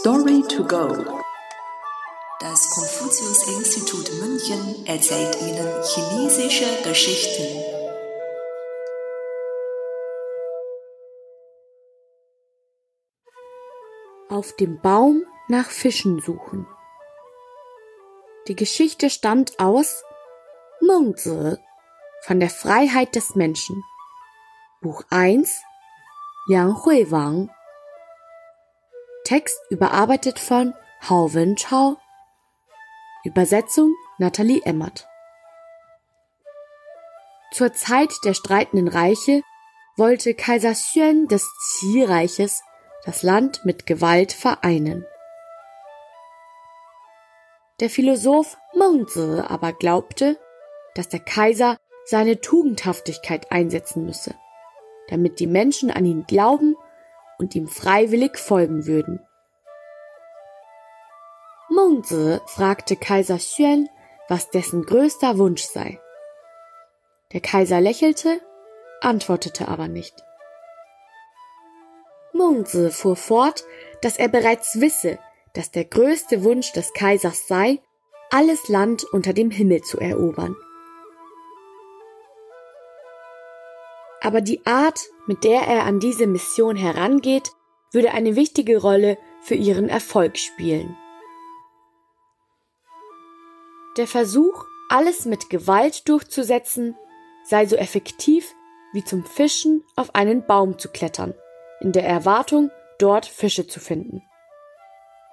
Story to go. Das Konfuzius-Institut München erzählt Ihnen chinesische Geschichten. Auf dem Baum nach Fischen suchen. Die Geschichte stammt aus Mengzi von der Freiheit des Menschen. Buch 1 Liang Hui Wang Text überarbeitet von Hao Wenchao Übersetzung Nathalie Emmert Zur Zeit der streitenden Reiche wollte Kaiser Xuan des Qi-Reiches das Land mit Gewalt vereinen. Der Philosoph Mengzi aber glaubte, dass der Kaiser seine Tugendhaftigkeit einsetzen müsse, damit die Menschen an ihn glauben und ihm freiwillig folgen würden. Mengzi fragte Kaiser Xuan, was dessen größter Wunsch sei. Der Kaiser lächelte, antwortete aber nicht. Mengzi fuhr fort, dass er bereits wisse, dass der größte Wunsch des Kaisers sei, alles Land unter dem Himmel zu erobern. Aber die Art, mit der er an diese Mission herangeht, würde eine wichtige Rolle für ihren Erfolg spielen. Der Versuch, alles mit Gewalt durchzusetzen, sei so effektiv wie zum Fischen auf einen Baum zu klettern, in der Erwartung, dort Fische zu finden.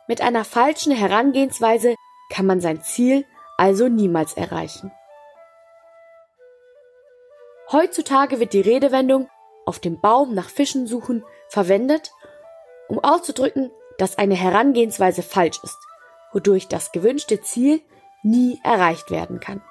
Mit einer falschen Herangehensweise kann man sein Ziel also niemals erreichen. Heutzutage wird die Redewendung auf dem Baum nach Fischen suchen verwendet, um auszudrücken, dass eine Herangehensweise falsch ist, wodurch das gewünschte Ziel nie erreicht werden kann.